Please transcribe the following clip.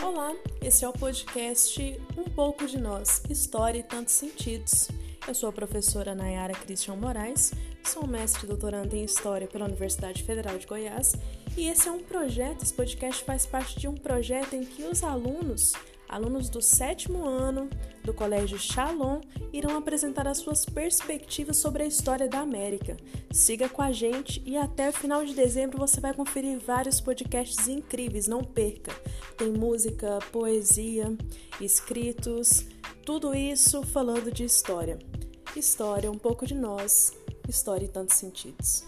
Olá, esse é o podcast Um pouco de Nós, História e Tantos Sentidos. Eu sou a professora Nayara Christian Moraes, sou mestre e doutoranda em História pela Universidade Federal de Goiás e esse é um projeto, esse podcast faz parte de um projeto em que os alunos alunos do sétimo ano do Colégio Shalom irão apresentar as suas perspectivas sobre a história da América. Siga com a gente e até o final de dezembro você vai conferir vários podcasts incríveis, não perca. Tem música, poesia, escritos, tudo isso falando de história. História, um pouco de nós, história em tantos sentidos.